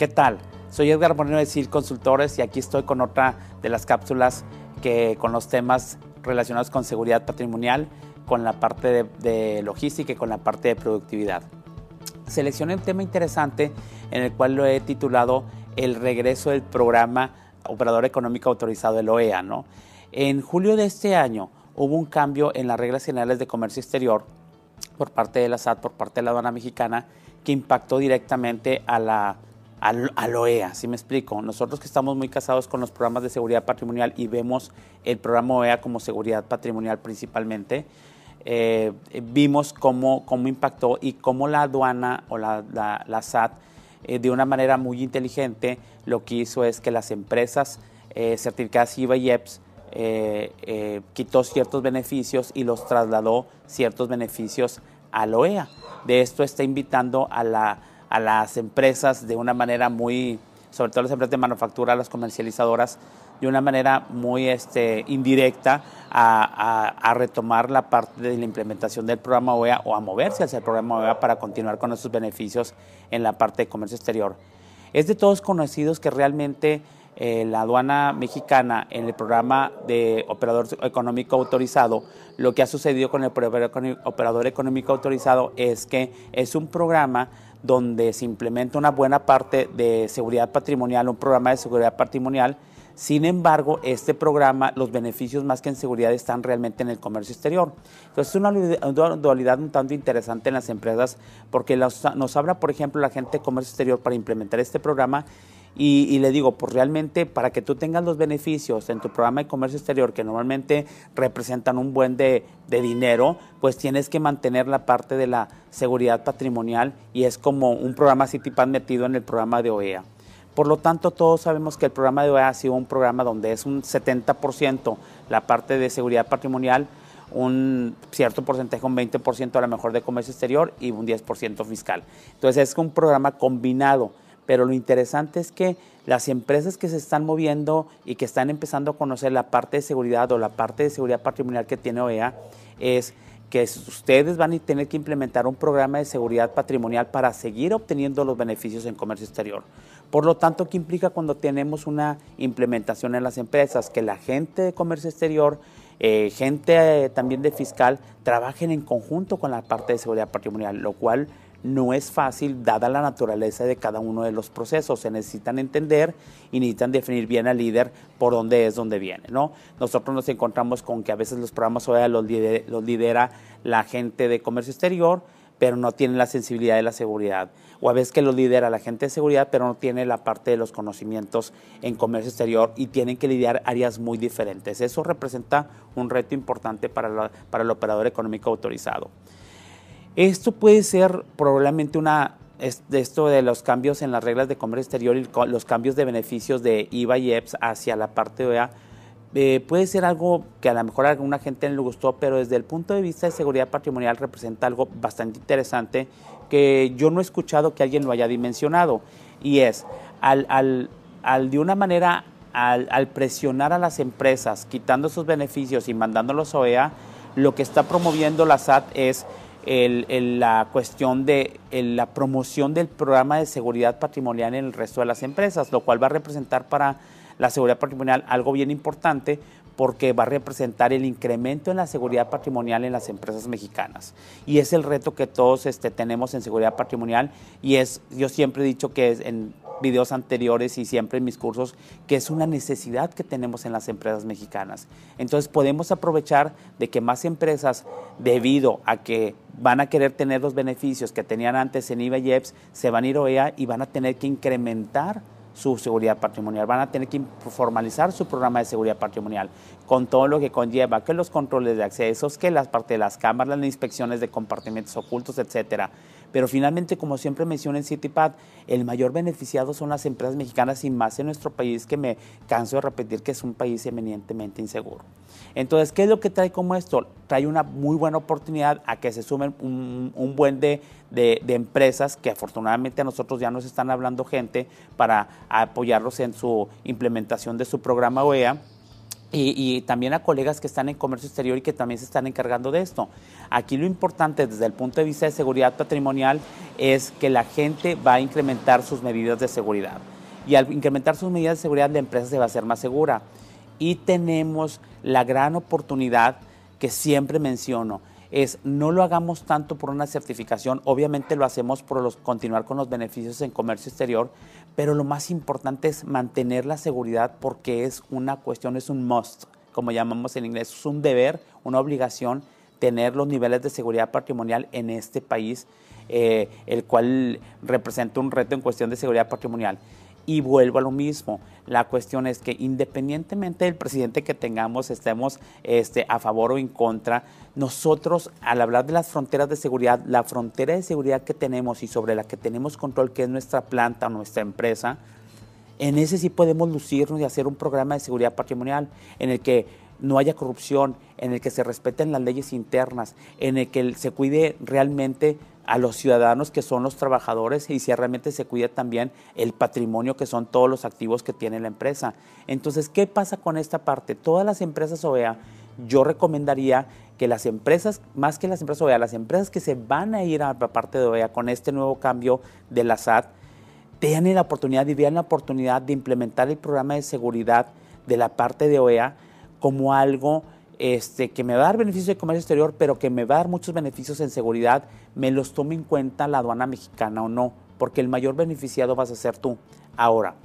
¿Qué tal? Soy Edgar Moreno de CIL Consultores y aquí estoy con otra de las cápsulas que con los temas relacionados con seguridad patrimonial, con la parte de, de logística y con la parte de productividad. Seleccioné un tema interesante en el cual lo he titulado El regreso del programa Operador Económico Autorizado del OEA. ¿no? En julio de este año hubo un cambio en las reglas generales de comercio exterior por parte de la SAT, por parte de la aduana mexicana, que impactó directamente a la al, OEA, ¿sí me explico? Nosotros que estamos muy casados con los programas de seguridad patrimonial y vemos el programa OEA como seguridad patrimonial principalmente, eh, vimos cómo, cómo impactó y cómo la aduana o la, la, SAT eh, de una manera muy inteligente lo que hizo es que las empresas eh, certificadas IVA y EPS quitó ciertos beneficios y los trasladó ciertos beneficios al OEA. De esto está invitando a la a las empresas de una manera muy, sobre todo las empresas de manufactura, las comercializadoras, de una manera muy este, indirecta a, retomar la parte de la implementación del programa OEA o a moverse hacia el programa OEA para continuar con esos beneficios en la parte de comercio exterior. Es de todos conocidos que realmente eh, la aduana mexicana en el programa de operador económico autorizado, lo que ha sucedido con el operador económico autorizado es que es un programa donde se implementa una buena parte de seguridad patrimonial, un programa de seguridad patrimonial. Sin embargo, este programa, los beneficios más que en seguridad están realmente en el comercio exterior. Entonces, es una dualidad un tanto interesante en las empresas porque nos habla, por ejemplo, la gente de comercio exterior para implementar este programa y, le digo, pues realmente para que tú tengas los beneficios en tu programa de comercio exterior, que normalmente representan un buen de, dinero, pues tienes que mantener la parte de la seguridad patrimonial y es como un programa CITIPAN metido en el programa de OEA. Por lo tanto, todos sabemos que el programa de OEA ha sido un programa donde es un 70% la parte de seguridad patrimonial, un cierto porcentaje, un 20% a lo mejor de comercio exterior y un 10% fiscal. Entonces es un programa combinado pero lo interesante es que las empresas que se están moviendo y que están empezando a conocer la parte de seguridad o la parte de seguridad patrimonial que tiene OEA es que ustedes van a tener que implementar un programa de seguridad patrimonial para seguir obteniendo los beneficios en comercio exterior. Por lo tanto, ¿qué implica cuando tenemos una implementación en las empresas? Que la gente de comercio exterior, eh, gente eh, también de fiscal, trabajen en conjunto con la parte de seguridad patrimonial, lo cual no es fácil dada la naturaleza de cada uno de los procesos. Se necesitan entender y necesitan definir bien al líder por dónde es donde viene. ¿no? Nosotros nos encontramos con que a veces los programas OEA los lidera, la gente de comercio exterior, pero no tiene la sensibilidad de la seguridad. O a veces que los lidera la gente de seguridad, pero no tiene la parte de los conocimientos en comercio exterior y tienen que lidiar áreas muy diferentes. Eso representa un reto importante para, para el operador económico autorizado. Esto puede ser probablemente una, esto de los cambios en las reglas de comercio exterior y los cambios de beneficios de IVA y EPS hacia la parte OEA, eh, puede ser algo que a lo mejor a alguna gente no le gustó, pero desde el punto de vista de seguridad patrimonial representa algo bastante interesante que yo no he escuchado que alguien lo haya dimensionado. Y es, al, al, al de una manera, al, al, presionar a las empresas, quitando sus beneficios y mandándolos a OEA, lo que está promoviendo la SAT es la cuestión de la promoción del programa de seguridad patrimonial en el resto de las empresas, lo cual va a representar para la seguridad patrimonial algo bien importante porque va a representar el incremento en la seguridad patrimonial en las empresas mexicanas. Y es el reto que todos este, tenemos en seguridad patrimonial y es, yo siempre he dicho que es en videos anteriores y siempre en mis cursos, que es una necesidad que tenemos en las empresas mexicanas. Entonces podemos aprovechar de que más empresas, debido a que van a querer tener los beneficios que tenían antes en IVA y EPS, se van a ir OEA y van a tener que incrementar su seguridad patrimonial, van a tener que formalizar su programa de seguridad patrimonial con todo lo que conlleva, que los controles de accesos, que las partes de las cámaras, las inspecciones de compartimentos ocultos, etcétera. Pero finalmente, como siempre menciono en CityPad, el mayor beneficiado son las empresas mexicanas y más en nuestro país, que me canso de repetir que es un país eminentemente inseguro. Entonces, ¿qué es lo que trae como esto? Trae una muy buena oportunidad a que se sumen un, buen de, de, empresas que afortunadamente a nosotros ya nos están hablando gente para apoyarlos en su implementación de su programa OEA y, también a colegas que están en comercio exterior y que también se están encargando de esto. Aquí lo importante desde el punto de vista de seguridad patrimonial es que la gente va a incrementar sus medidas de seguridad. Y al incrementar sus medidas de seguridad, la empresa se va a hacer más segura. Y tenemos la gran oportunidad que siempre menciono, es no lo hagamos tanto por una certificación, obviamente lo hacemos por los, continuar con los beneficios en comercio exterior, pero lo más importante es mantener la seguridad porque es una cuestión, es un must, como llamamos en inglés, es un deber, una obligación tener los niveles de seguridad patrimonial en este país, eh, el cual representa un reto en cuestión de seguridad patrimonial. Y vuelvo a lo mismo. La cuestión es que independientemente del presidente que tengamos, estemos este, a favor o en contra, nosotros al hablar de las fronteras de seguridad, la frontera de seguridad que tenemos y sobre la que tenemos control, que es nuestra planta o nuestra empresa, en ese sí podemos lucirnos y hacer un programa de seguridad patrimonial en el que no haya corrupción, en el que se respeten las leyes internas, en el que se cuide realmente a los ciudadanos que son los trabajadores y si realmente se cuida también el patrimonio que son todos los activos que tiene la empresa. Entonces, ¿qué pasa con esta parte? Todas las empresas OEA, yo recomendaría que las empresas, más que las empresas OEA, las empresas que se van a ir a la parte de OEA con este nuevo cambio de la SAT, tengan la oportunidad y vean la oportunidad de implementar el programa de seguridad de la parte de OEA como algo este, que me va a dar beneficios de comercio exterior, pero que me va a dar muchos beneficios en seguridad, me los tome en cuenta la aduana mexicana o no, porque el mayor beneficiado vas a ser tú. Ahora,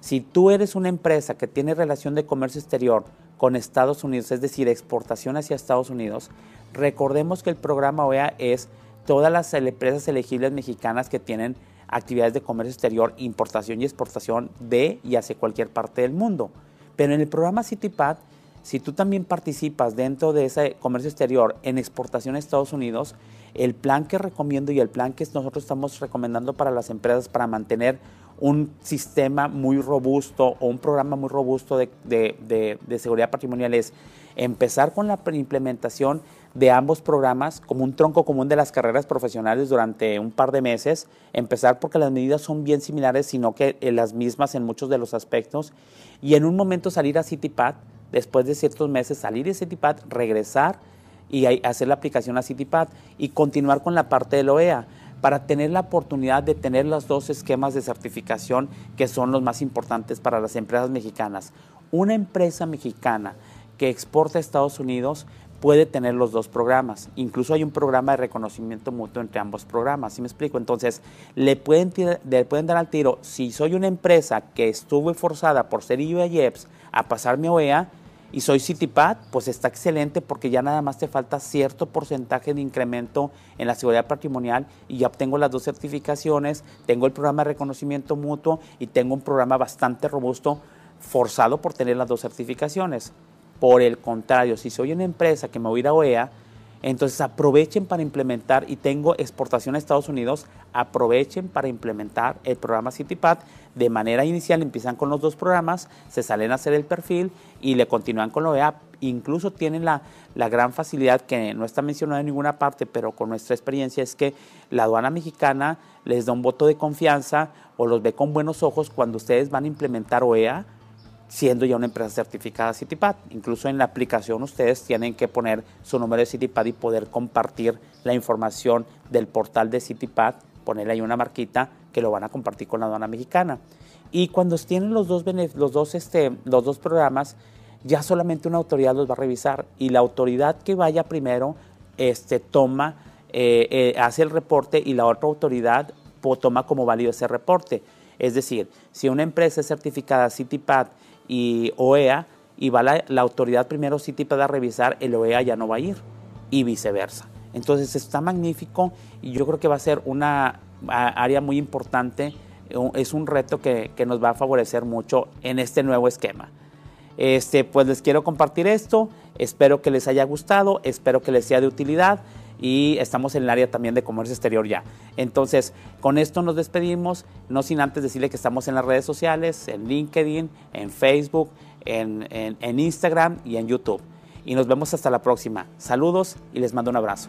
si tú eres una empresa que tiene relación de comercio exterior con Estados Unidos, es decir, exportación hacia Estados Unidos, recordemos que el programa OEA es todas las empresas elegibles mexicanas que tienen actividades de comercio exterior, importación y exportación de y hacia cualquier parte del mundo. Pero en el programa CityPad si tú también participas dentro de ese comercio exterior en exportación a Estados Unidos, el plan que recomiendo y el plan que nosotros estamos recomendando para las empresas para mantener un sistema muy robusto o un programa muy robusto de, seguridad patrimonial es empezar con la implementación de ambos programas como un tronco común de las carreras profesionales durante un par de meses, empezar porque las medidas son bien similares, sino que las mismas en muchos de los aspectos, y en un momento salir a CityPad después de ciertos meses salir de CityPad, regresar y hacer la aplicación a CityPad y continuar con la parte de la OEA para tener la oportunidad de tener los dos esquemas de certificación que son los más importantes para las empresas mexicanas. Una empresa mexicana que exporta a Estados Unidos puede tener los dos programas. Incluso hay un programa de reconocimiento mutuo entre ambos programas. ¿Sí me explico? Entonces, le pueden, dar al tiro, si soy una empresa que estuve forzada por ser IUAYEPS a pasar mi OEA, y soy CityPad, pues está excelente porque ya nada más te falta cierto porcentaje de incremento en la seguridad patrimonial y ya obtengo las dos certificaciones, tengo el programa de reconocimiento mutuo y tengo un programa bastante robusto forzado por tener las dos certificaciones. Por el contrario, si soy una empresa que me voy a ir a OEA, entonces aprovechen para implementar, y tengo exportación a Estados Unidos, aprovechen para implementar el programa CityPad. De manera inicial empiezan con los dos programas, se salen a hacer el perfil y le continúan con la OEA. Incluso tienen la, la gran facilidad que no está mencionada en ninguna parte, pero con nuestra experiencia es que la aduana mexicana les da un voto de confianza o los ve con buenos ojos cuando ustedes van a implementar OEA siendo ya una empresa certificada CityPad. Incluso en la aplicación ustedes tienen que poner su número de CityPad y poder compartir la información del portal de CityPad, ponerle ahí una marquita que lo van a compartir con la aduana mexicana. Y cuando tienen los dos, los dos, este, los dos programas, ya solamente una autoridad los va a revisar y la autoridad que vaya primero este, toma, eh, eh, hace el reporte y la otra autoridad toma como válido ese reporte. Es decir, si una empresa es certificada CityPad y OEA y va la, autoridad primero CityPad a revisar, el OEA ya no va a ir y viceversa. Entonces está magnífico y yo creo que va a ser una área muy importante, es un reto que, que nos va a favorecer mucho en este nuevo esquema. Este, pues les quiero compartir esto, espero que les haya gustado, espero que les sea de utilidad y estamos en el área también de comercio exterior ya. Entonces, con esto nos despedimos, no sin antes decirle que estamos en las redes sociales, en LinkedIn, en Facebook, en, en Instagram y en YouTube. Y nos vemos hasta la próxima. Saludos y les mando un abrazo.